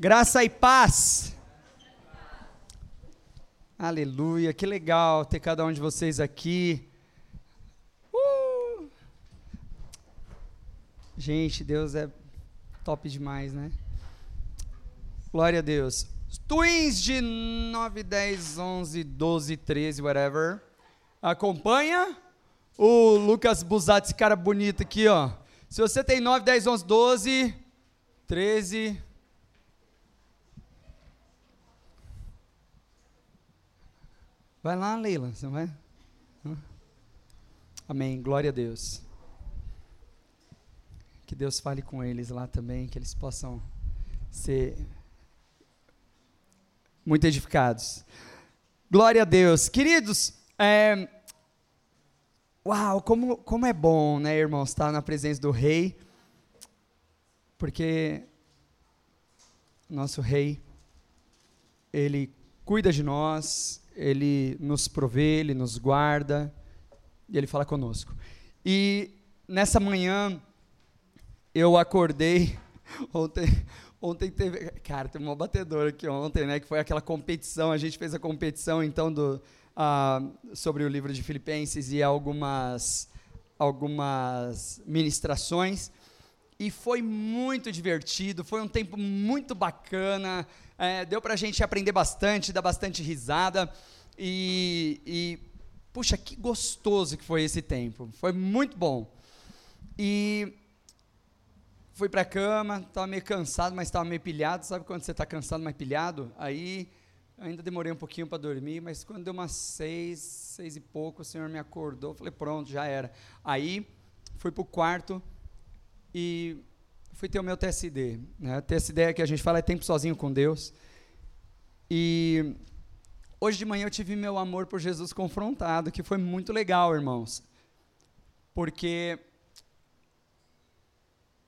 Graça e paz. Aleluia, que legal ter cada um de vocês aqui. Uh! Gente, Deus é top demais, né? Glória a Deus. Twins de 9, 10, 11, 12, 13, whatever. Acompanha o Lucas Busatti, esse cara bonito aqui, ó. Se você tem 9, 10, 11, 12, 13, Vai lá, Leila, você vai? Amém, glória a Deus. Que Deus fale com eles lá também, que eles possam ser muito edificados. Glória a Deus. Queridos, é, uau, como, como é bom, né, irmãos, estar na presença do Rei, porque nosso Rei, Ele cuida de nós, ele nos provê, ele nos guarda e ele fala conosco. E nessa manhã eu acordei ontem, ontem teve, cara, teve uma batedora aqui ontem, né, que foi aquela competição, a gente fez a competição então do uh, sobre o livro de Filipenses e algumas algumas ministrações e foi muito divertido, foi um tempo muito bacana, é, deu para a gente aprender bastante, dar bastante risada. E, e, puxa, que gostoso que foi esse tempo. Foi muito bom. E fui para a cama, estava meio cansado, mas estava meio pilhado. Sabe quando você está cansado, mas pilhado? Aí ainda demorei um pouquinho para dormir, mas quando deu umas seis, seis e pouco, o Senhor me acordou. Falei, pronto, já era. Aí fui para o quarto e fui ter o meu TSD. Né? TSD é que a gente fala é tempo sozinho com Deus. E hoje de manhã eu tive meu amor por Jesus confrontado, que foi muito legal, irmãos. Porque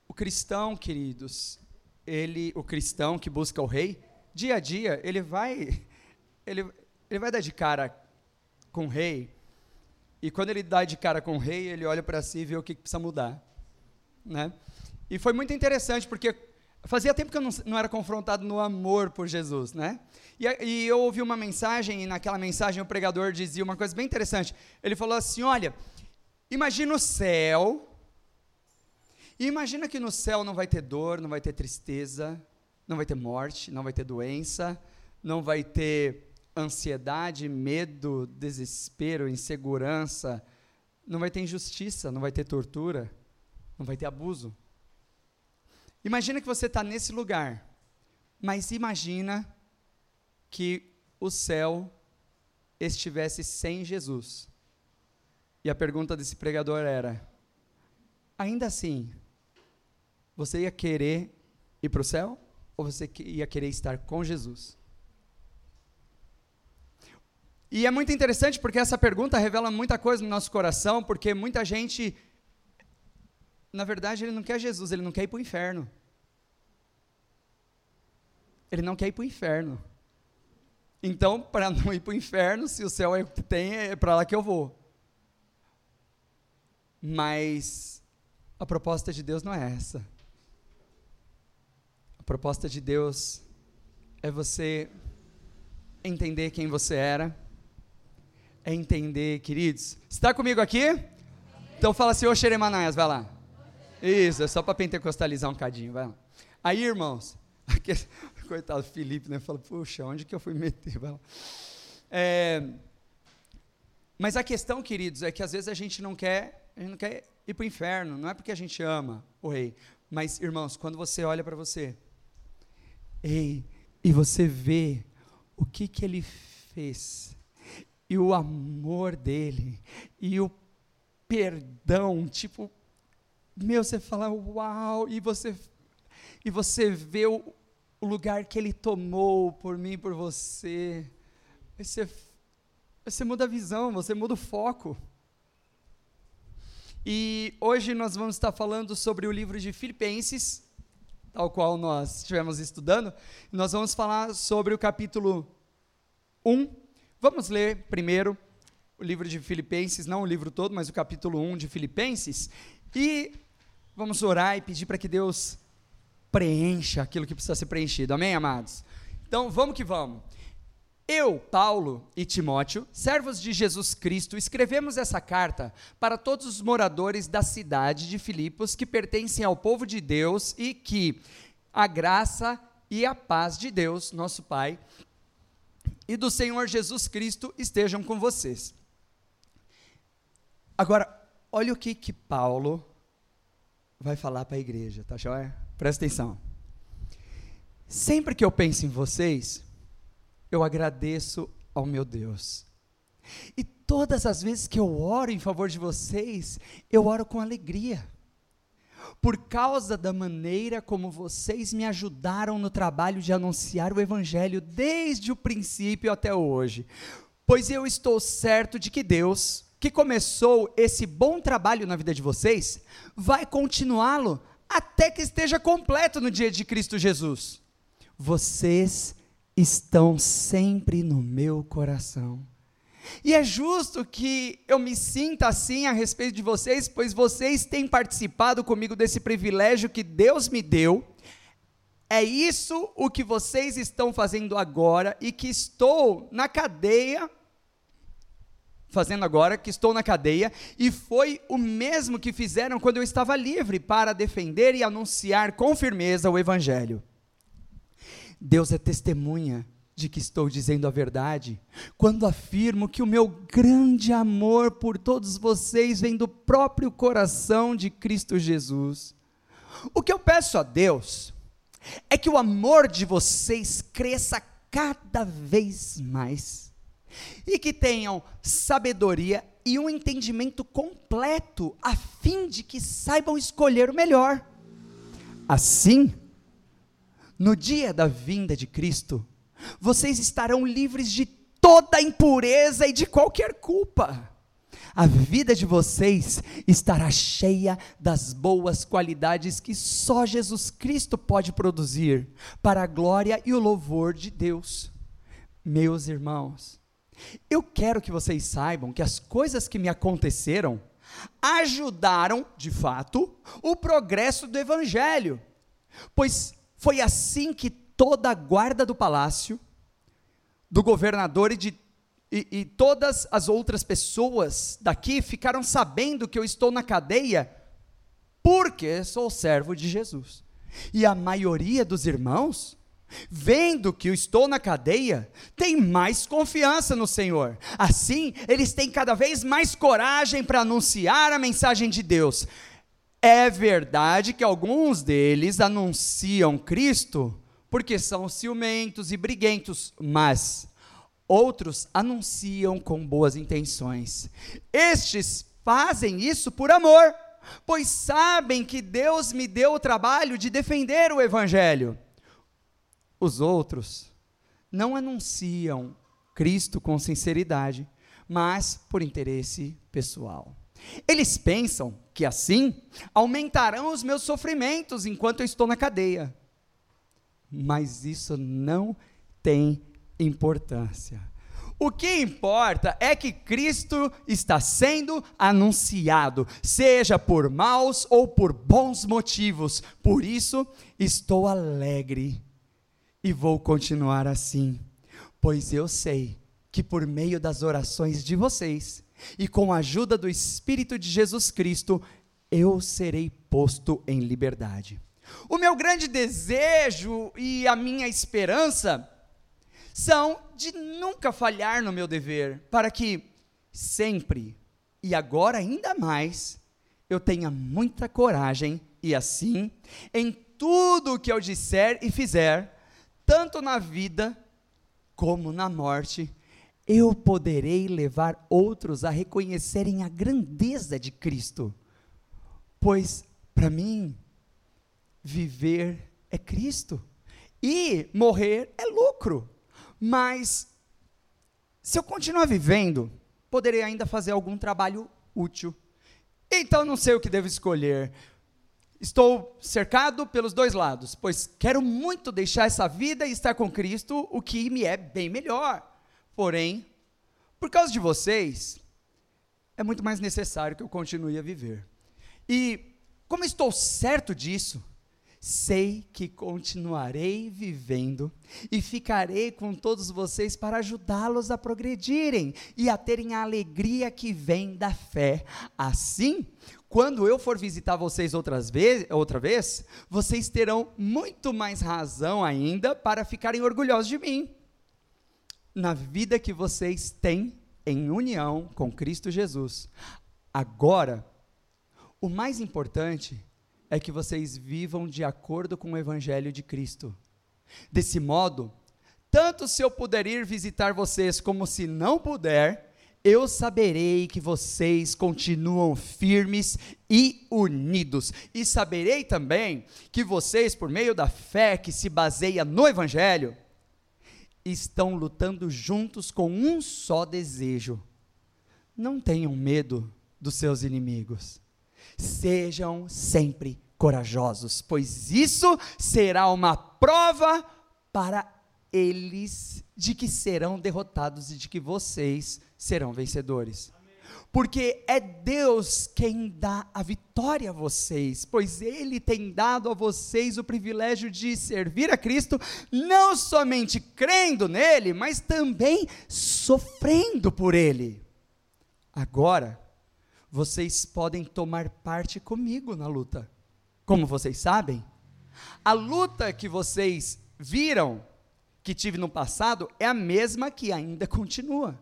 o cristão, queridos, ele, o cristão que busca o rei, dia a dia, ele vai ele, ele vai dar de cara com o rei. E quando ele dá de cara com o rei, ele olha para si e vê o que, que precisa mudar, né? E foi muito interessante, porque fazia tempo que eu não, não era confrontado no amor por Jesus, né? E, e, eu ouvi uma mensagem, e naquela mensagem o pregador dizia uma coisa bem interessante. Ele falou assim: Olha, imagina o céu, e imagina que no céu não vai ter dor, não vai ter tristeza, não vai ter morte, não vai ter doença, não vai ter ansiedade, medo, desespero, insegurança, não vai ter injustiça, não vai ter tortura, não vai ter abuso. Imagina que você está nesse lugar, mas imagina que o céu estivesse sem Jesus. E a pergunta desse pregador era: ainda assim, você ia querer ir para o céu? Ou você ia querer estar com Jesus? E é muito interessante porque essa pergunta revela muita coisa no nosso coração, porque muita gente na verdade, ele não quer Jesus, ele não quer ir para o inferno. Ele não quer ir para o inferno. Então, para não ir para o inferno, se o céu é o que tem, é para lá que eu vou. Mas a proposta de Deus não é essa. A proposta de Deus é você entender quem você era, é entender, queridos. Está comigo aqui? Então fala assim, ô Xeremanaias, vai lá. Isso, é só para pentecostalizar um cadinho, vai lá. Aí, irmãos, aquele, coitado Felipe, né? Fala, puxa, onde que eu fui meter? Vai lá. É, mas a questão, queridos, é que às vezes a gente não quer, a gente não quer ir para o inferno, não é porque a gente ama o rei, mas, irmãos, quando você olha para você, ei, e você vê o que que ele fez, e o amor dele, e o perdão, tipo, meu, você fala, uau, e você, e você vê o, o lugar que ele tomou por mim, por você. Você, você muda a visão, você muda o foco. E hoje nós vamos estar falando sobre o livro de Filipenses, tal qual nós estivemos estudando. Nós vamos falar sobre o capítulo 1. Vamos ler primeiro o livro de Filipenses, não o livro todo, mas o capítulo 1 de Filipenses. E Vamos orar e pedir para que Deus preencha aquilo que precisa ser preenchido. Amém, amados? Então, vamos que vamos. Eu, Paulo e Timóteo, servos de Jesus Cristo, escrevemos essa carta para todos os moradores da cidade de Filipos que pertencem ao povo de Deus e que a graça e a paz de Deus, nosso Pai, e do Senhor Jesus Cristo estejam com vocês. Agora, olha o que que Paulo vai falar para a igreja, tá joia? Presta atenção. Sempre que eu penso em vocês, eu agradeço ao meu Deus. E todas as vezes que eu oro em favor de vocês, eu oro com alegria. Por causa da maneira como vocês me ajudaram no trabalho de anunciar o Evangelho desde o princípio até hoje. Pois eu estou certo de que Deus, que começou esse bom trabalho na vida de vocês, vai continuá-lo até que esteja completo no dia de Cristo Jesus. Vocês estão sempre no meu coração. E é justo que eu me sinta assim a respeito de vocês, pois vocês têm participado comigo desse privilégio que Deus me deu. É isso o que vocês estão fazendo agora e que estou na cadeia fazendo agora, que estou na cadeia, e foi o mesmo que fizeram quando eu estava livre para defender e anunciar com firmeza o Evangelho. Deus é testemunha de que estou dizendo a verdade quando afirmo que o meu grande amor por todos vocês vem do próprio coração de Cristo Jesus. O que eu peço a Deus é que o amor de vocês cresça cada vez mais e que tenham sabedoria e um entendimento completo, a fim de que saibam escolher o melhor. Assim, no dia da vinda de Cristo, vocês estarão livres de toda impureza e de qualquer culpa. A vida de vocês estará cheia das boas qualidades que só Jesus Cristo pode produzir, para a glória e o louvor de Deus. Meus irmãos, eu quero que vocês saibam que as coisas que me aconteceram ajudaram, de fato, o progresso do Evangelho, pois foi assim que toda a guarda do palácio, do governador e de e, e, todas as outras pessoas daqui ficaram sabendo que eu estou na cadeia porque sou servo de Jesus. E a maioria dos irmãos, vendo que eu estou na cadeia, tem mais confiança no Senhor. Assim, eles têm cada vez mais coragem para anunciar a mensagem de Deus. É verdade que alguns deles anunciam Cristo porque são ciumentos e briguentos, mas outros anunciam com boas intenções. Estes fazem isso por amor, pois sabem que Deus me deu o trabalho de defender o Evangelho. Os outros não anunciam Cristo com sinceridade, mas por interesse pessoal. Eles pensam que assim aumentarão os meus sofrimentos enquanto eu estou na cadeia. Mas isso não tem importância. O que importa é que Cristo está sendo anunciado, seja por maus ou por bons motivos. Por isso, estou alegre e vou continuar assim, pois eu sei que por meio das orações de vocês, e com a ajuda do Espírito de Jesus Cristo, eu serei posto em liberdade. O meu grande desejo e a minha esperança são de nunca falhar no meu dever, para que sempre e agora ainda mais eu tenha muita coragem e assim, em tudo o que eu disser e fizer, tanto na vida como na morte, eu poderei levar outros a reconhecerem a grandeza de Cristo. Pois, para mim, viver é Cristo e morrer é lucro. Mas, se eu continuar vivendo, poderei ainda fazer algum trabalho útil. Então, não sei o que devo escolher. Estou cercado pelos dois lados, pois quero muito deixar essa vida e estar com Cristo, o que me é bem melhor. Porém, por causa de vocês, é muito mais necessário que eu continue a viver. E, como estou certo disso, sei que continuarei vivendo e ficarei com todos vocês para ajudá-los a progredirem e a terem a alegria que vem da fé. Assim, quando eu for visitar vocês outras vez, outra vez, vocês terão muito mais razão ainda para ficarem orgulhosos de mim. Na vida que vocês têm em união com Cristo Jesus. Agora, o mais importante é que vocês vivam de acordo com o Evangelho de Cristo. Desse modo, tanto se eu puder ir visitar vocês como se não puder, eu saberei que vocês continuam firmes e unidos. E saberei também que vocês, por meio da fé que se baseia no Evangelho, estão lutando juntos com um só desejo. Não tenham medo dos seus inimigos. Sejam sempre corajosos, pois isso será uma prova para eles de que serão derrotados e de que vocês serão vencedores. Porque é Deus quem dá a vitória a vocês, pois Ele tem dado a vocês o privilégio de servir a Cristo, não somente crendo nele, mas também sofrendo por Ele. Agora, vocês podem tomar parte comigo na luta. Como vocês sabem, a luta que vocês viram que tive no passado é a mesma que ainda continua.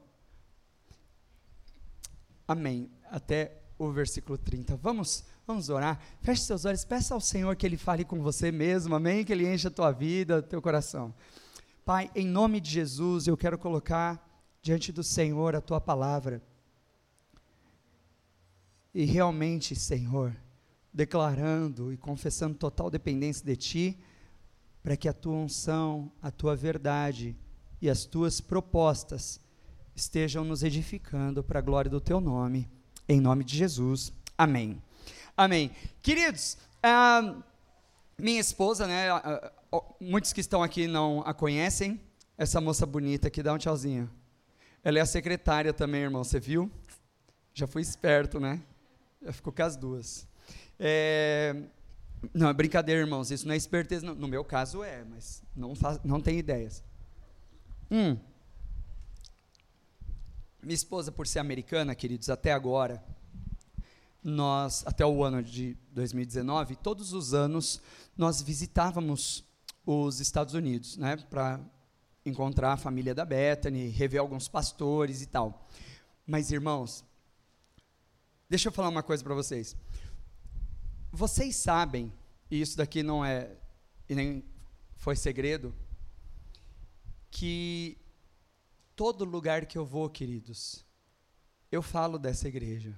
Amém. Até o versículo 30. Vamos, vamos orar. Feche seus olhos, peça ao Senhor que Ele fale com você mesmo, amém? Que Ele encha a tua vida, teu coração. Pai, em nome de Jesus, eu quero colocar diante do Senhor a tua palavra. E realmente, Senhor, declarando e confessando total dependência de Ti, para que a tua unção, a tua verdade e as tuas propostas estejam nos edificando para a glória do Teu nome, em nome de Jesus. Amém. Amém. Queridos, uh, minha esposa, né? Uh, uh, muitos que estão aqui não a conhecem. Essa moça bonita aqui, dá um tchauzinho. Ela é a secretária também, irmão, você viu? Já fui esperto, né? Já ficou com as duas. É, não, é brincadeira, irmãos. Isso não é esperteza. Não. No meu caso é, mas não, faz, não tem ideias. Hum. Minha esposa, por ser americana, queridos, até agora, nós, até o ano de 2019, todos os anos, nós visitávamos os Estados Unidos, né, para encontrar a família da Bethany, rever alguns pastores e tal. Mas, irmãos, deixa eu falar uma coisa para vocês. Vocês sabem, e isso daqui não é, e nem foi segredo, que todo lugar que eu vou, queridos, eu falo dessa igreja.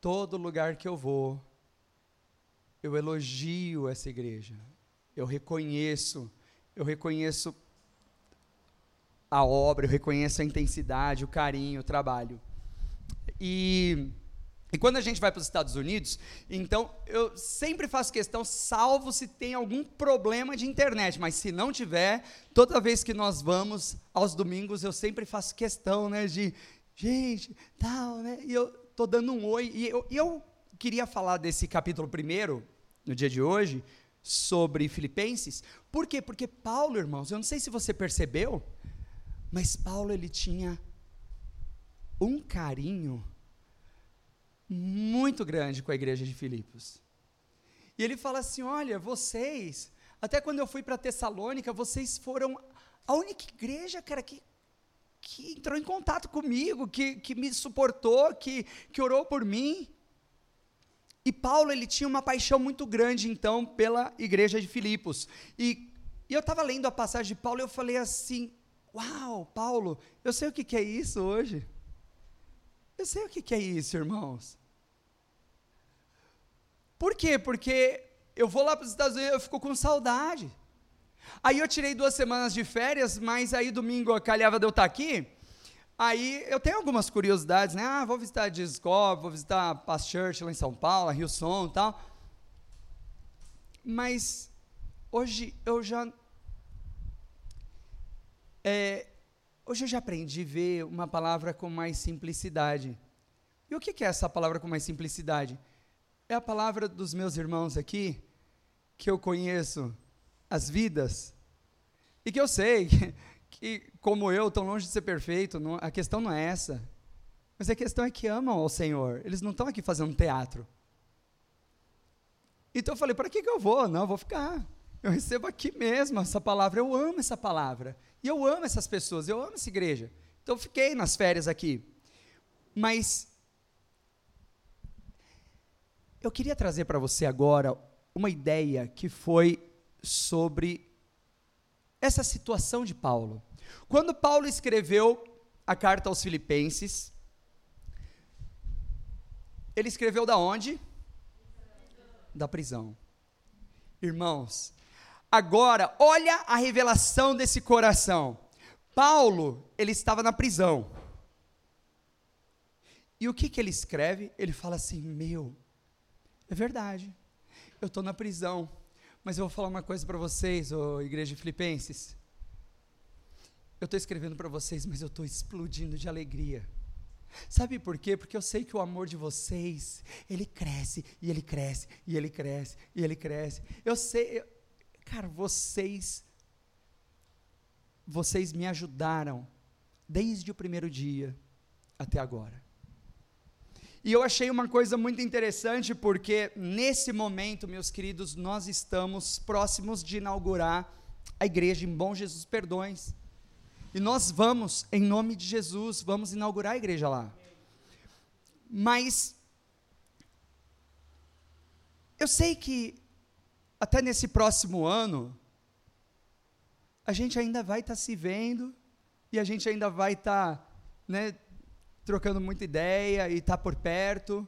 Todo lugar que eu vou, eu elogio essa igreja. Eu reconheço, eu reconheço a obra, eu reconheço a intensidade, o carinho, o trabalho. E e quando a gente vai para os Estados Unidos, então eu sempre faço questão, salvo se tem algum problema de internet, mas se não tiver, toda vez que nós vamos aos domingos, eu sempre faço questão, né, de gente, tal, né, e eu tô dando um oi, e eu, eu queria falar desse capítulo primeiro, no dia de hoje, sobre Filipenses, por quê? Porque Paulo, irmãos, eu não sei se você percebeu, mas Paulo ele tinha um carinho muito grande com a igreja de Filipos. E ele fala assim: olha, vocês, até quando eu fui para Tessalônica, vocês foram a única igreja, cara, que, que entrou em contato comigo, que, que me suportou, que, que orou por mim. E Paulo, ele tinha uma paixão muito grande, então, pela igreja de Filipos. E, e eu estava lendo a passagem de Paulo e eu falei assim: Uau, Paulo, eu sei o que, que é isso hoje. Eu sei o que, é isso, irmãos. Por quê? Porque eu vou lá para os Estados Unidos, eu fico com saudade. Aí eu tirei duas semanas de férias, mas aí domingo calhava de eu estar aqui. Aí eu tenho algumas curiosidades, né? Ah, vou visitar Discovery, vou visitar Past Church lá em São Paulo, Rio Som e tal. Mas hoje eu já. É, hoje eu já aprendi a ver uma palavra com mais simplicidade. E o que é essa palavra com mais simplicidade? é a palavra dos meus irmãos aqui, que eu conheço as vidas e que eu sei que, como eu, tão longe de ser perfeito, não, a questão não é essa. Mas a questão é que amam ao Senhor. Eles não estão aqui fazendo teatro. Então eu falei, para que, que eu vou? Não, eu vou ficar. Eu recebo aqui mesmo essa palavra. Eu amo essa palavra. E eu amo essas pessoas, eu amo essa igreja. Então fiquei nas férias aqui. Mas eu queria trazer para você agora uma ideia que foi sobre essa situação de Paulo. Quando Paulo escreveu a carta aos Filipenses, ele escreveu da onde? Da prisão. Irmãos, agora olha a revelação desse coração. Paulo, ele estava na prisão. E o que que ele escreve? Ele fala assim: "Meu, é verdade. Eu estou na prisão. Mas eu vou falar uma coisa para vocês, ô igreja de Filipenses. Eu estou escrevendo para vocês, mas eu estou explodindo de alegria. Sabe por quê? Porque eu sei que o amor de vocês, ele cresce, e ele cresce, e ele cresce, e ele cresce. Eu sei, eu, cara, vocês, vocês me ajudaram desde o primeiro dia até agora. E eu achei uma coisa muito interessante, porque nesse momento, meus queridos, nós estamos próximos de inaugurar a igreja em Bom Jesus Perdões. E nós vamos, em nome de Jesus, vamos inaugurar a igreja lá. Mas eu sei que até nesse próximo ano a gente ainda vai estar tá se vendo e a gente ainda vai estar, tá, né, trocando muita ideia e está por perto.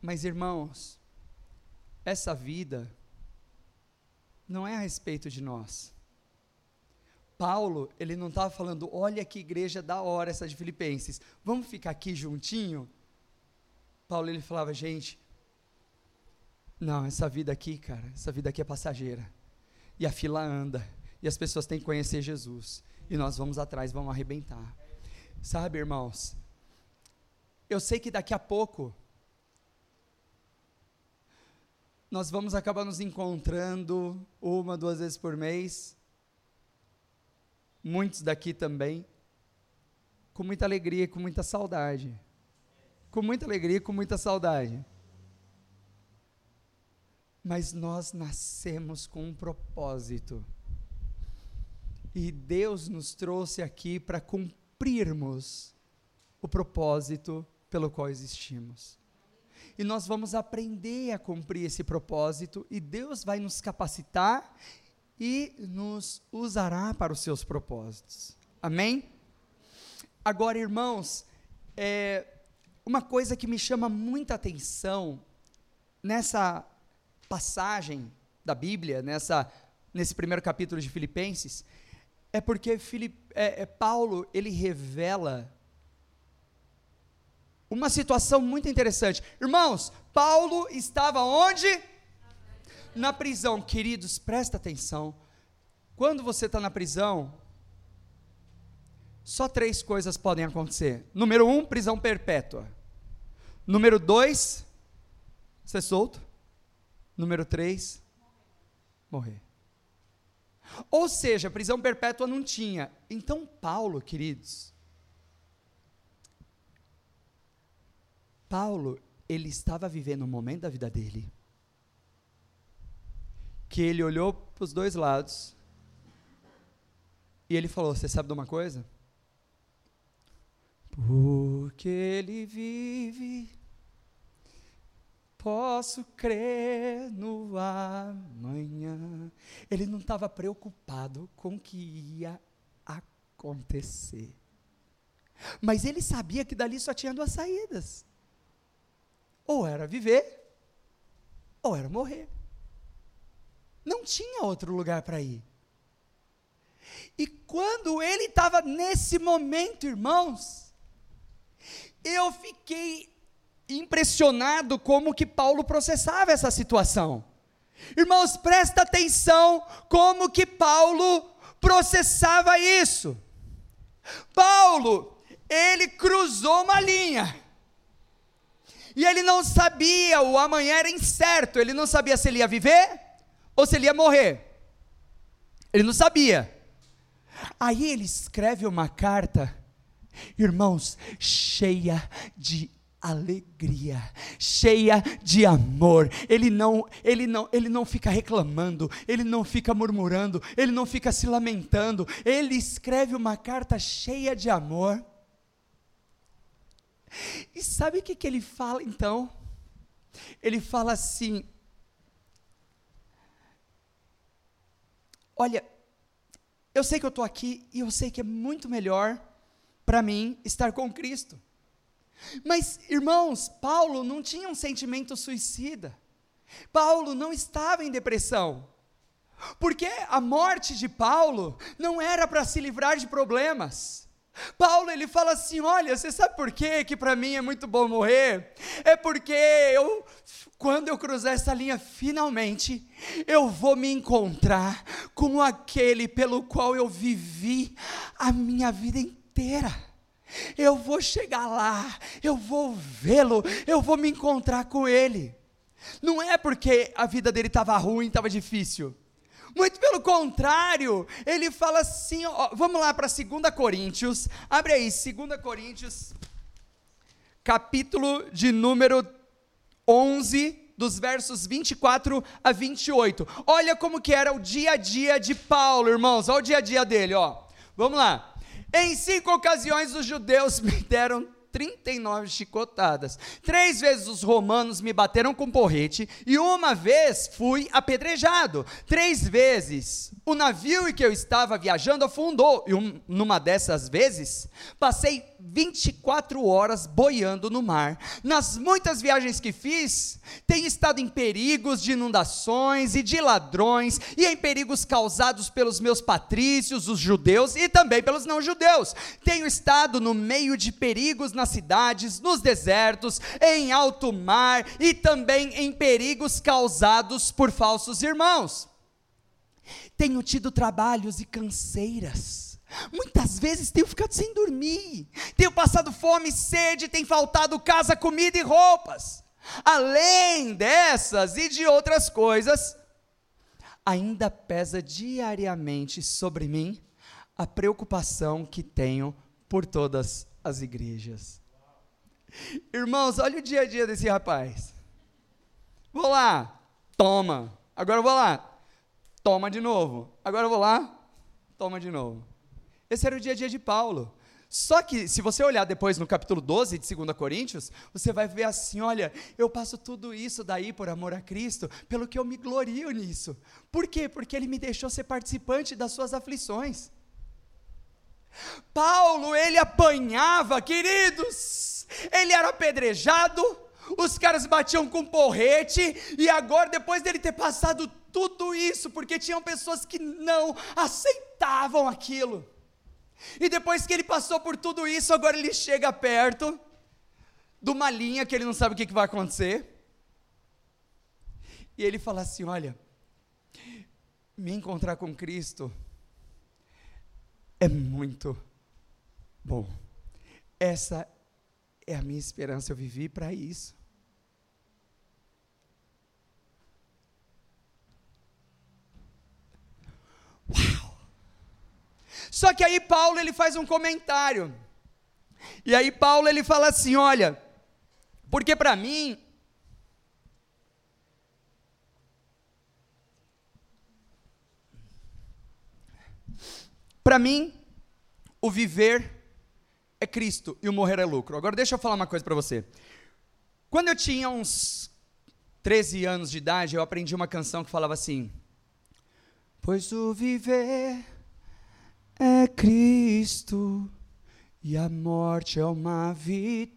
Mas, irmãos, essa vida não é a respeito de nós. Paulo, ele não estava falando, olha que igreja da hora essa de Filipenses, vamos ficar aqui juntinho? Paulo, ele falava, gente, não, essa vida aqui, cara, essa vida aqui é passageira. E a fila anda, e as pessoas têm que conhecer Jesus e nós vamos atrás, vamos arrebentar. Sabe, irmãos? Eu sei que daqui a pouco nós vamos acabar nos encontrando uma, duas vezes por mês. Muitos daqui também. Com muita alegria com muita saudade. Com muita alegria com muita saudade. Mas nós nascemos com um propósito. E Deus nos trouxe aqui para cumprirmos o propósito pelo qual existimos. E nós vamos aprender a cumprir esse propósito, e Deus vai nos capacitar e nos usará para os seus propósitos. Amém? Agora, irmãos, é, uma coisa que me chama muita atenção nessa passagem da Bíblia, nessa, nesse primeiro capítulo de Filipenses, é porque Filipe, é, é, Paulo ele revela uma situação muito interessante. Irmãos, Paulo estava onde? Na prisão. Queridos, presta atenção. Quando você está na prisão, só três coisas podem acontecer. Número um, prisão perpétua. Número dois, ser solto. Número três, morrer. Ou seja, prisão perpétua não tinha. Então, Paulo, queridos, Paulo, ele estava vivendo um momento da vida dele que ele olhou para os dois lados e ele falou: Você sabe de uma coisa? Porque ele vive Posso crer no amanhã. Ele não estava preocupado com o que ia acontecer. Mas ele sabia que dali só tinha duas saídas: ou era viver, ou era morrer. Não tinha outro lugar para ir. E quando ele estava nesse momento, irmãos, eu fiquei impressionado como que Paulo processava essa situação. Irmãos, presta atenção como que Paulo processava isso. Paulo, ele cruzou uma linha. E ele não sabia, o amanhã era incerto, ele não sabia se ele ia viver ou se ele ia morrer. Ele não sabia. Aí ele escreve uma carta, irmãos, cheia de alegria, cheia de amor. Ele não, ele não, ele não fica reclamando, ele não fica murmurando, ele não fica se lamentando. Ele escreve uma carta cheia de amor. E sabe o que, que ele fala então? Ele fala assim: Olha, eu sei que eu estou aqui e eu sei que é muito melhor para mim estar com Cristo. Mas, irmãos, Paulo não tinha um sentimento suicida. Paulo não estava em depressão. Porque a morte de Paulo não era para se livrar de problemas. Paulo ele fala assim: "Olha, você sabe por quê que para mim é muito bom morrer? É porque eu quando eu cruzar essa linha finalmente, eu vou me encontrar com aquele pelo qual eu vivi a minha vida inteira. Eu vou chegar lá, eu vou vê-lo, eu vou me encontrar com ele. Não é porque a vida dele estava ruim, estava difícil. Muito pelo contrário, ele fala assim, ó, vamos lá para 2 Coríntios, abre aí, 2 Coríntios, capítulo de número 11, dos versos 24 a 28. Olha como que era o dia a dia de Paulo, irmãos, olha o dia a dia dele, ó. Vamos lá. Em cinco ocasiões os judeus me deram 39 chicotadas. Três vezes os romanos me bateram com porrete e uma vez fui apedrejado. Três vezes o navio em que eu estava viajando afundou e um, numa dessas vezes passei 24 horas boiando no mar. Nas muitas viagens que fiz, tenho estado em perigos de inundações e de ladrões e em perigos causados pelos meus patrícios, os judeus e também pelos não judeus. Tenho estado no meio de perigos nas cidades, nos desertos, em alto mar e também em perigos causados por falsos irmãos. Tenho tido trabalhos e canseiras. Muitas vezes tenho ficado sem dormir, tenho passado fome, sede, tem faltado casa, comida e roupas. Além dessas e de outras coisas, ainda pesa diariamente sobre mim a preocupação que tenho por todas as igrejas. Irmãos, olha o dia a dia desse rapaz. Vou lá, toma. Agora vou lá, toma de novo. Agora vou lá, toma de novo. Esse era o dia a dia de Paulo. Só que, se você olhar depois no capítulo 12 de 2 Coríntios, você vai ver assim: olha, eu passo tudo isso daí por amor a Cristo, pelo que eu me glorio nisso. Por quê? Porque Ele me deixou ser participante das suas aflições. Paulo, ele apanhava, queridos, ele era apedrejado, os caras batiam com porrete, e agora, depois dele ter passado tudo isso, porque tinham pessoas que não aceitavam aquilo, e depois que ele passou por tudo isso, agora ele chega perto de uma linha que ele não sabe o que, vai acontecer, e ele fala assim: Olha, me encontrar com Cristo é muito bom. Essa é a minha esperança, eu vivi para isso. Uau! Só que aí Paulo ele faz um comentário. E aí Paulo ele fala assim, olha, porque para mim Para mim, o viver é Cristo e o morrer é lucro. Agora deixa eu falar uma coisa para você. Quando eu tinha uns 13 anos de idade, eu aprendi uma canção que falava assim: Pois o viver é Cristo e a morte é uma vitória.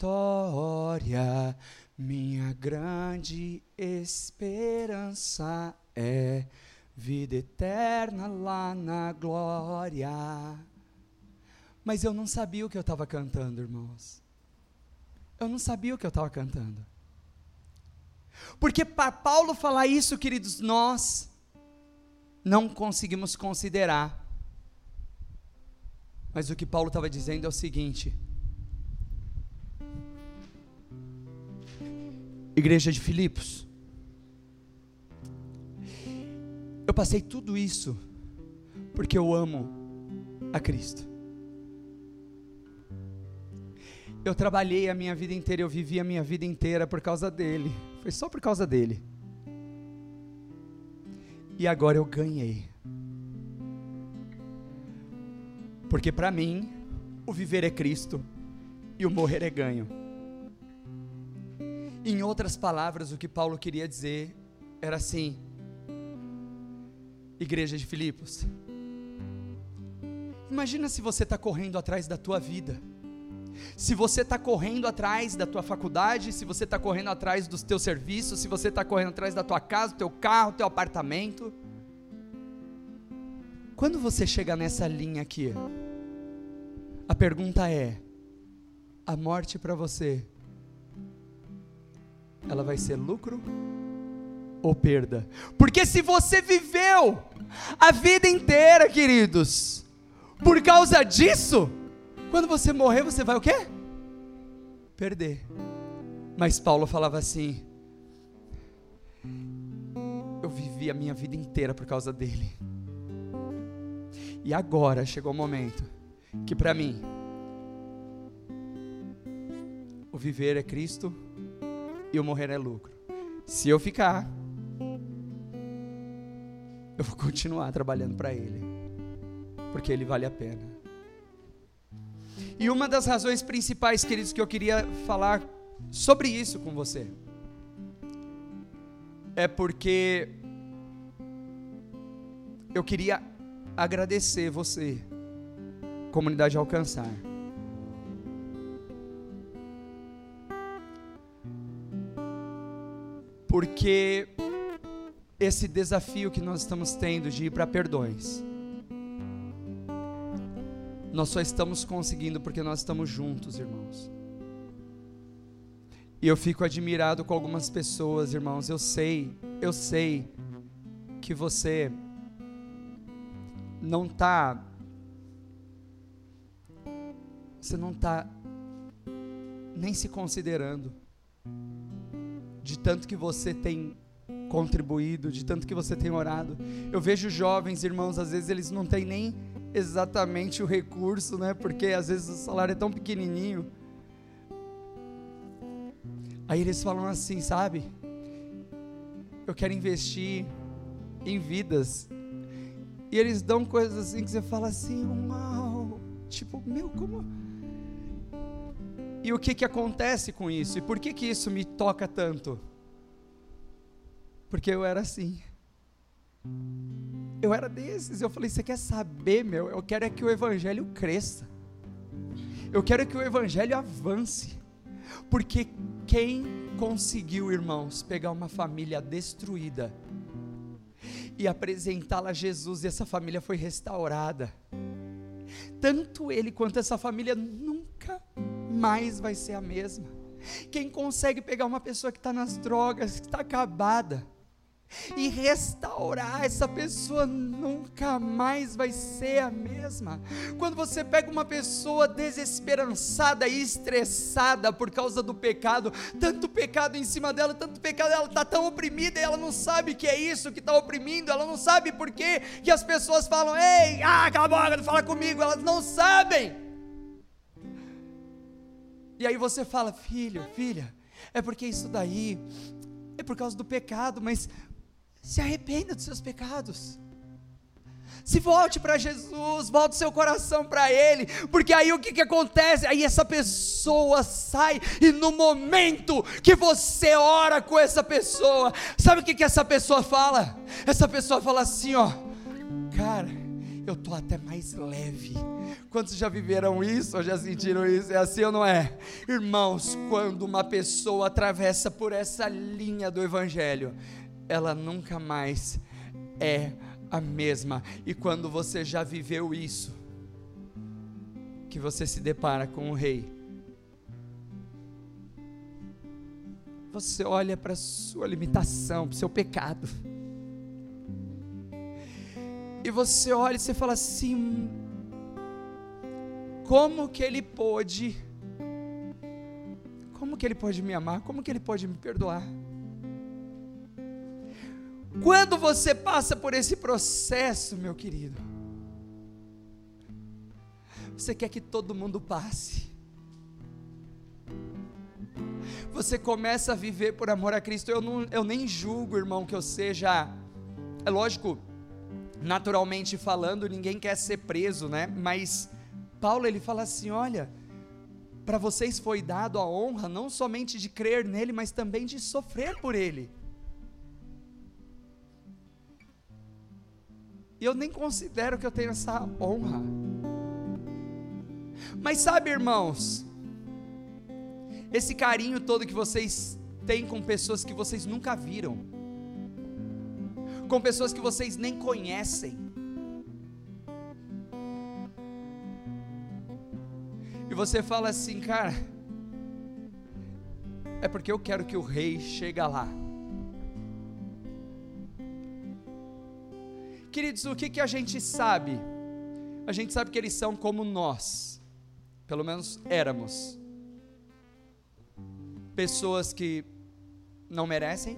Minha grande esperança é vida eterna lá na glória. Mas eu não sabia o que eu estava cantando, irmãos. Eu não sabia o que eu estava cantando. Porque para Paulo falar isso, queridos, nós não conseguimos considerar. Mas o que Paulo estava dizendo é o seguinte: Igreja de Filipos. Eu passei tudo isso porque eu amo a Cristo. Eu trabalhei a minha vida inteira, eu vivi a minha vida inteira por causa dele. Foi só por causa dele. E agora eu ganhei. Porque para mim, o viver é Cristo e o morrer é ganho. Em outras palavras, o que Paulo queria dizer era assim: Igreja de Filipos, imagina se você está correndo atrás da tua vida se você está correndo atrás da tua faculdade, se você está correndo atrás dos teus serviços, se você está correndo atrás da tua casa, do teu carro, do teu apartamento. Quando você chegar nessa linha aqui, a pergunta é: a morte para você, ela vai ser lucro ou perda? Porque se você viveu a vida inteira, queridos, por causa disso, quando você morrer, você vai o quê? Perder. Mas Paulo falava assim: Eu vivi a minha vida inteira por causa dele. E agora chegou o momento que para mim o viver é Cristo e o morrer é lucro. Se eu ficar, eu vou continuar trabalhando para Ele, porque Ele vale a pena. E uma das razões principais, queridos, que eu queria falar sobre isso com você é porque eu queria agradecer você, comunidade Alcançar. Porque esse desafio que nós estamos tendo de ir para perdões nós só estamos conseguindo porque nós estamos juntos, irmãos. E eu fico admirado com algumas pessoas, irmãos. Eu sei, eu sei que você não está. Você não está nem se considerando de tanto que você tem contribuído, de tanto que você tem orado. Eu vejo jovens, irmãos, às vezes eles não têm nem exatamente o recurso, né? Porque às vezes o salário é tão pequenininho. Aí eles falam assim, sabe? Eu quero investir em vidas. E eles dão coisas assim que você fala assim, uau, tipo, meu, como E o que que acontece com isso? E por que que isso me toca tanto? Porque eu era assim. Eu era desses. Eu falei: Você quer saber, meu? Eu quero é que o evangelho cresça. Eu quero é que o evangelho avance. Porque quem conseguiu, irmãos, pegar uma família destruída e apresentá-la a Jesus, e essa família foi restaurada. Tanto ele quanto essa família nunca mais vai ser a mesma. Quem consegue pegar uma pessoa que está nas drogas, que está acabada, e restaurar essa pessoa nunca mais vai ser a mesma. Quando você pega uma pessoa desesperançada e estressada por causa do pecado, tanto pecado em cima dela, tanto pecado, ela está tão oprimida e ela não sabe que é isso que está oprimindo, ela não sabe por que que as pessoas falam, ei, ah, cala a boca, não fala comigo, elas não sabem. E aí você fala, filho, filha, é porque isso daí é por causa do pecado, mas se arrependa dos seus pecados. Se volte para Jesus, volte seu coração para Ele, porque aí o que, que acontece? Aí essa pessoa sai, e no momento que você ora com essa pessoa, sabe o que, que essa pessoa fala? Essa pessoa fala assim: ó, cara, eu tô até mais leve. Quantos já viveram isso ou já sentiram isso? É assim ou não é? Irmãos, quando uma pessoa atravessa por essa linha do Evangelho, ela nunca mais é a mesma. E quando você já viveu isso, que você se depara com o rei, você olha para a sua limitação, para o seu pecado, e você olha e você fala assim: como que ele pôde, como que ele pode me amar? Como que ele pode me perdoar? Quando você passa por esse processo, meu querido, você quer que todo mundo passe. Você começa a viver por amor a Cristo. Eu, não, eu nem julgo, irmão, que eu seja. É lógico, naturalmente falando, ninguém quer ser preso, né? Mas Paulo ele fala assim: olha, para vocês foi dado a honra não somente de crer nele, mas também de sofrer por ele. E eu nem considero que eu tenho essa honra. Mas sabe, irmãos, esse carinho todo que vocês têm com pessoas que vocês nunca viram, com pessoas que vocês nem conhecem, e você fala assim, cara, é porque eu quero que o rei chegue lá. Queridos, o que, que a gente sabe? A gente sabe que eles são como nós, pelo menos éramos. Pessoas que não merecem.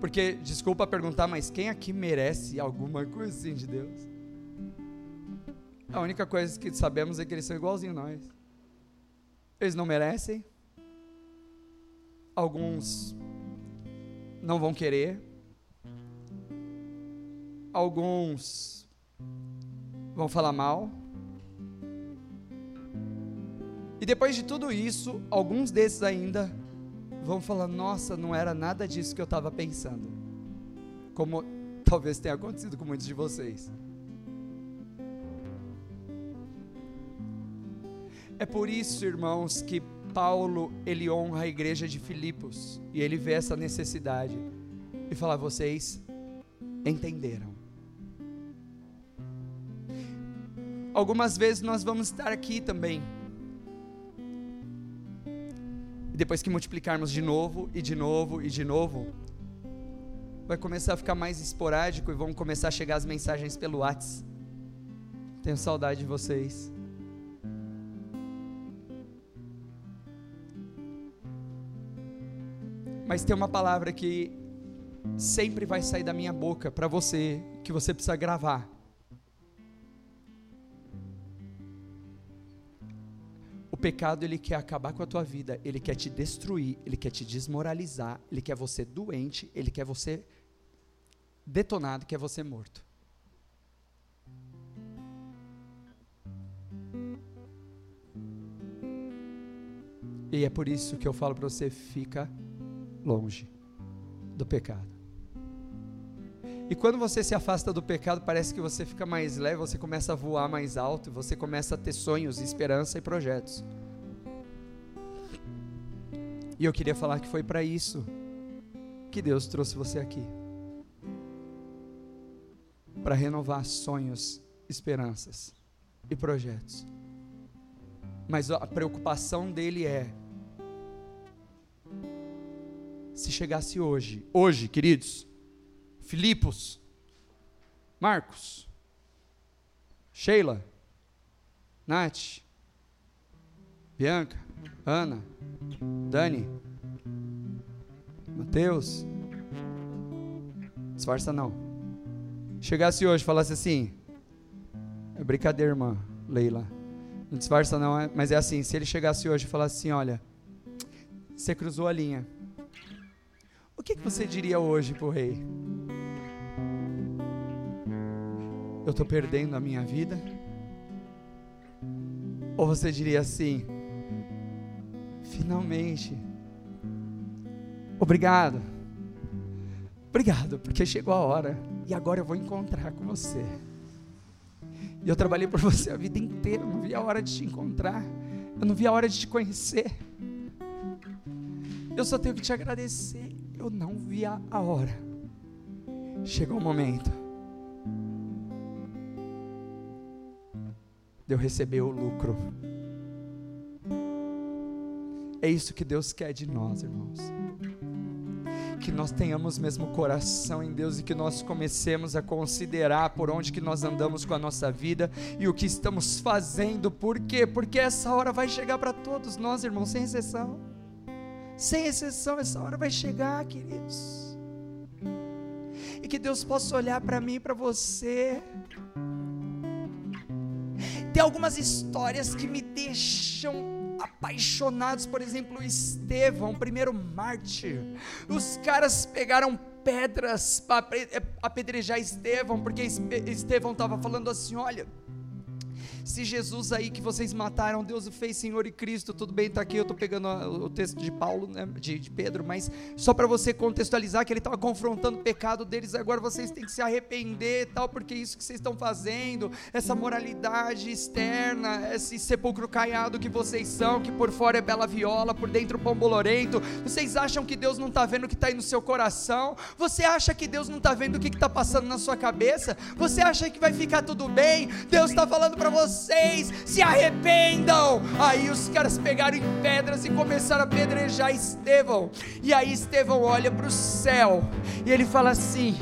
Porque, desculpa perguntar, mas quem aqui merece alguma coisa assim de Deus? A única coisa que sabemos é que eles são igualzinhos a nós. Eles não merecem. Alguns não vão querer alguns vão falar mal. E depois de tudo isso, alguns desses ainda vão falar: Nossa, não era nada disso que eu estava pensando. Como talvez tenha acontecido com muitos de vocês. É por isso, irmãos, que Paulo ele honra a igreja de Filipos e ele vê essa necessidade e fala: vocês entenderam. Algumas vezes nós vamos estar aqui também. E depois que multiplicarmos de novo, e de novo, e de novo, vai começar a ficar mais esporádico e vão começar a chegar as mensagens pelo WhatsApp. Tenho saudade de vocês. Mas tem uma palavra que sempre vai sair da minha boca para você, que você precisa gravar. Pecado ele quer acabar com a tua vida, ele quer te destruir, ele quer te desmoralizar, ele quer você doente, ele quer você detonado, quer você morto. E é por isso que eu falo para você: fica longe do pecado. E quando você se afasta do pecado, parece que você fica mais leve, você começa a voar mais alto, você começa a ter sonhos, esperança e projetos. E eu queria falar que foi para isso que Deus trouxe você aqui para renovar sonhos, esperanças e projetos. Mas a preocupação dele é se chegasse hoje, hoje, queridos, Filipos, Marcos, Sheila, Nath, Bianca, Ana, Dani, Mateus, disfarça não. Chegasse hoje e falasse assim, é brincadeira, irmã Leila, não disfarça não, é, mas é assim, se ele chegasse hoje e falasse assim, olha, você cruzou a linha, o que, que você diria hoje para o rei? Eu estou perdendo a minha vida? Ou você diria assim: finalmente, obrigado, obrigado, porque chegou a hora e agora eu vou encontrar com você. E eu trabalhei por você a vida inteira, eu não vi a hora de te encontrar, eu não vi a hora de te conhecer. Eu só tenho que te agradecer, eu não vi a hora. Chegou o momento de eu receber o lucro. É isso que Deus quer de nós, irmãos. que nós tenhamos mesmo coração em Deus e que nós comecemos a considerar por onde que nós andamos com a nossa vida e o que estamos fazendo. Por quê? Porque essa hora vai chegar para todos nós, irmãos, sem exceção. Sem exceção, essa hora vai chegar, queridos. E que Deus possa olhar para mim e para você. Tem algumas histórias que me deixam apaixonados, por exemplo, Estevão, primeiro mártir. Os caras pegaram pedras para apedrejar Estevão, porque Estevão estava falando assim: olha se Jesus aí que vocês mataram, Deus o fez Senhor e Cristo, tudo bem, está aqui, eu estou pegando o texto de Paulo, né, de, de Pedro, mas só para você contextualizar que ele estava confrontando o pecado deles, agora vocês têm que se arrepender tal, porque é isso que vocês estão fazendo, essa moralidade externa, esse sepulcro caiado que vocês são, que por fora é bela viola, por dentro pão bolorento, vocês acham que Deus não está vendo o que está aí no seu coração? Você acha que Deus não está vendo o que está passando na sua cabeça? Você acha que vai ficar tudo bem? Deus está falando para você vocês se arrependam. Aí os caras pegaram em pedras e começaram a apedrejar Estevão. E aí Estevão olha para o céu e ele fala assim: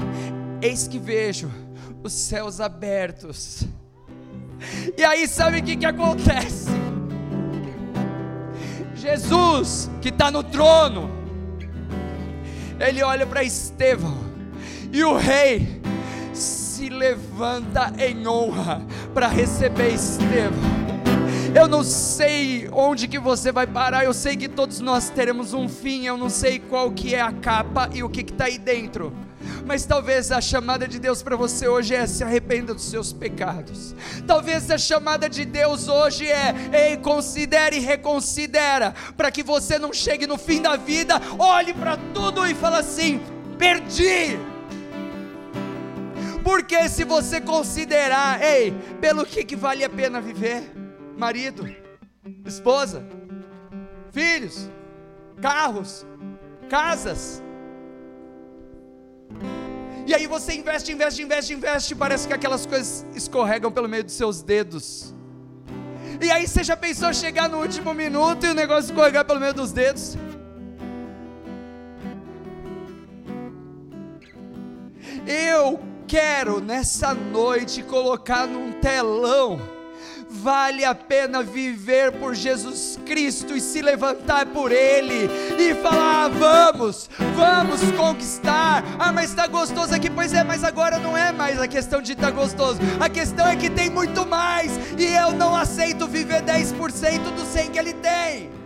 Eis que vejo os céus abertos. E aí sabe o que, que acontece? Jesus, que está no trono, ele olha para Estevão e o rei se levanta em honra para receber Estevão. Eu não sei onde que você vai parar, eu sei que todos nós teremos um fim, eu não sei qual que é a capa e o que está aí dentro. Mas talvez a chamada de Deus para você hoje é se arrependa dos seus pecados. Talvez a chamada de Deus hoje é, ei, considere e reconsidera, para que você não chegue no fim da vida, olhe para tudo e fale assim: perdi porque se você considerar, ei, pelo que, que vale a pena viver? Marido, esposa, filhos, carros, casas. E aí você investe, investe, investe, investe, parece que aquelas coisas escorregam pelo meio dos seus dedos. E aí você já pensou chegar no último minuto e o negócio escorregar pelo meio dos dedos? Eu quero nessa noite colocar num telão. Vale a pena viver por Jesus Cristo e se levantar por Ele e falar: ah, vamos, vamos conquistar. Ah, mas está gostoso aqui, pois é, mas agora não é mais a questão de estar tá gostoso. A questão é que tem muito mais e eu não aceito viver 10% do 100 que Ele tem.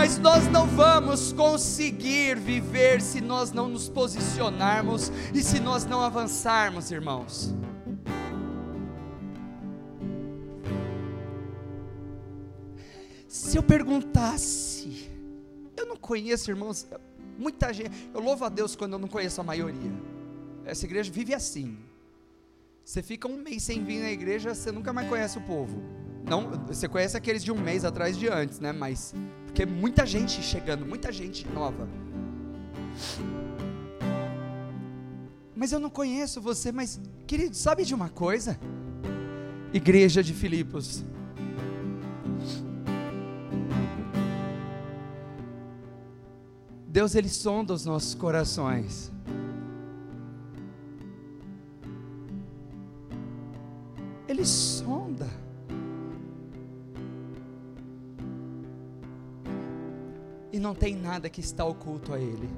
Mas nós não vamos conseguir viver se nós não nos posicionarmos e se nós não avançarmos, irmãos. Se eu perguntasse, eu não conheço, irmãos, muita gente, eu louvo a Deus quando eu não conheço a maioria. Essa igreja vive assim. Você fica um mês sem vir na igreja, você nunca mais conhece o povo. Não, você conhece aqueles de um mês atrás de antes, né? Mas porque muita gente chegando, muita gente nova. Mas eu não conheço você, mas querido, sabe de uma coisa? Igreja de Filipos. Deus ele sonda os nossos corações. Ele sonda. E não tem nada que está oculto a Ele.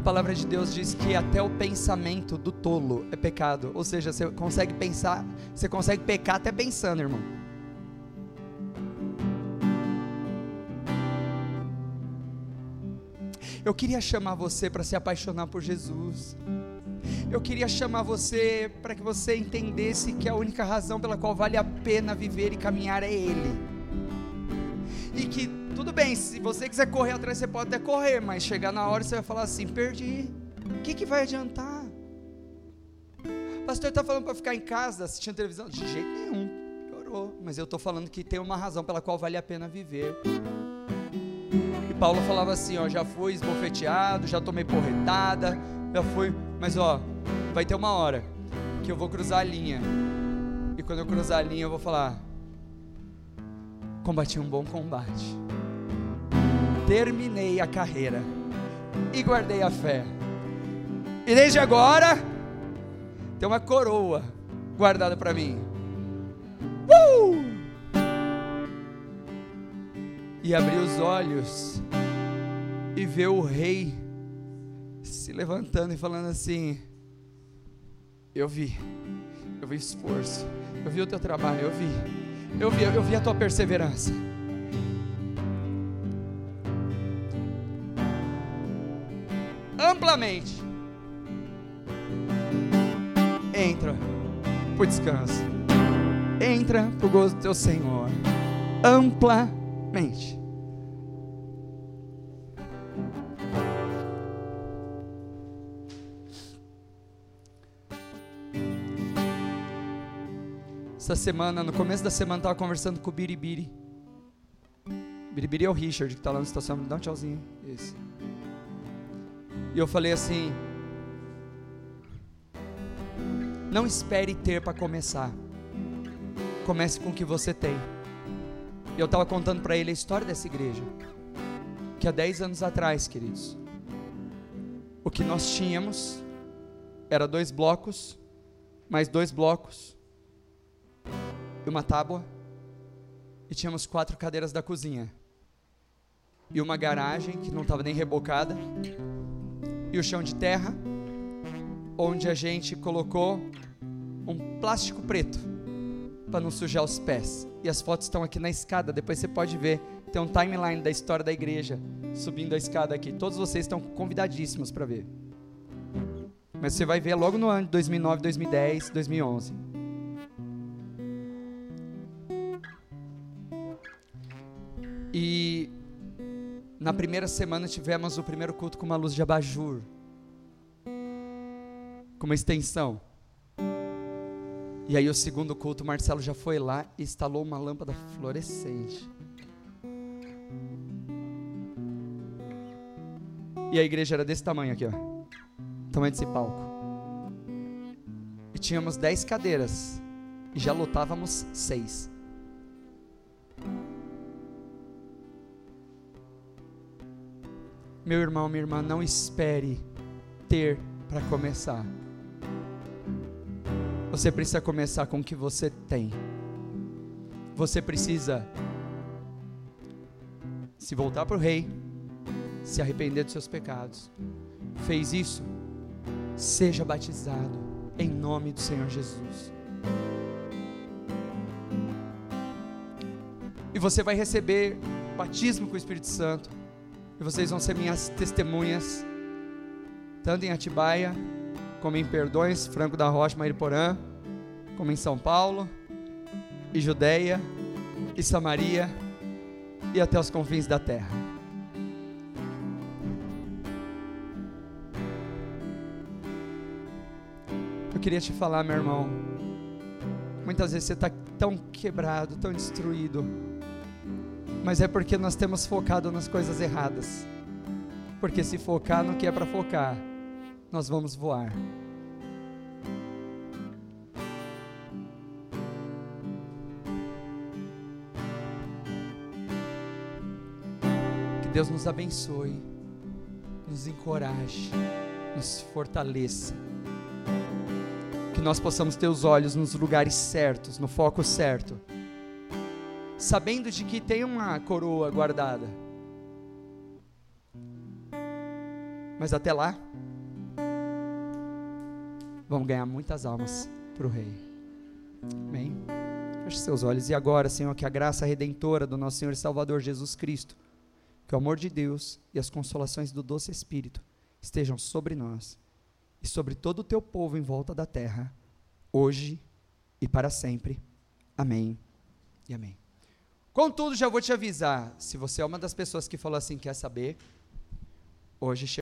A palavra de Deus diz que até o pensamento do tolo é pecado, ou seja, você consegue pensar, você consegue pecar até pensando, irmão. Eu queria chamar você para se apaixonar por Jesus. Eu queria chamar você para que você entendesse que a única razão pela qual vale a pena viver e caminhar é Ele. E que tudo bem, se você quiser correr atrás, você pode até correr, mas chegar na hora você vai falar assim: perdi. O que, que vai adiantar? O pastor está falando para ficar em casa assistindo televisão? De jeito nenhum. Piorou. Mas eu estou falando que tem uma razão pela qual vale a pena viver. E Paulo falava assim: ó, já fui esbofeteado, já tomei porretada, já fui. Mas ó, vai ter uma hora que eu vou cruzar a linha. E quando eu cruzar a linha, eu vou falar: combati um bom combate terminei a carreira e guardei a fé. E desde agora, tem uma coroa guardada para mim. Uh! E abri os olhos e ver o rei se levantando e falando assim: Eu vi, eu vi esforço, eu vi o teu trabalho, eu vi, eu vi, eu vi a tua perseverança. Amplamente. Entra por descanso. Entra pro gozo do teu Senhor. Amplamente. Essa semana, no começo da semana, estava conversando com o Biribiri. Biribiri é o Richard, que está lá no estacionamento. Dá um tchauzinho. Isso. E eu falei assim: Não espere ter para começar. Comece com o que você tem. E eu estava contando para ele a história dessa igreja. Que há 10 anos atrás, queridos, o que nós tínhamos era dois blocos, mais dois blocos, e uma tábua, e tínhamos quatro cadeiras da cozinha, e uma garagem que não estava nem rebocada, e o chão de terra, onde a gente colocou um plástico preto para não sujar os pés. E as fotos estão aqui na escada, depois você pode ver. Tem um timeline da história da igreja subindo a escada aqui. Todos vocês estão convidadíssimos para ver. Mas você vai ver logo no ano de 2009, 2010, 2011. E na primeira semana tivemos o primeiro culto com uma luz de abajur, com uma extensão. E aí o segundo culto, Marcelo já foi lá e instalou uma lâmpada fluorescente. E a igreja era desse tamanho aqui, ó. Tamanho desse palco. E tínhamos dez cadeiras. E já lotávamos seis. Meu irmão, minha irmã, não espere ter para começar. Você precisa começar com o que você tem. Você precisa se voltar para o rei, se arrepender dos seus pecados. Fez isso? Seja batizado em nome do Senhor Jesus. E você vai receber batismo com o Espírito Santo. E vocês vão ser minhas testemunhas, tanto em Atibaia, como em Perdões, Franco da Rocha, Mairiporã, como em São Paulo, e Judeia, e Samaria, e até os confins da terra. Eu queria te falar, meu irmão, muitas vezes você está tão quebrado, tão destruído, mas é porque nós temos focado nas coisas erradas. Porque se focar no que é para focar, nós vamos voar. Que Deus nos abençoe, nos encoraje, nos fortaleça. Que nós possamos ter os olhos nos lugares certos, no foco certo sabendo de que tem uma coroa guardada. Mas até lá, vamos ganhar muitas almas para o Rei. Amém? Feche seus olhos. E agora, Senhor, que a graça redentora do nosso Senhor e Salvador Jesus Cristo, que o amor de Deus e as consolações do doce Espírito estejam sobre nós e sobre todo o teu povo em volta da terra, hoje e para sempre. Amém e amém. Contudo, já vou te avisar, se você é uma das pessoas que falou assim, quer saber, hoje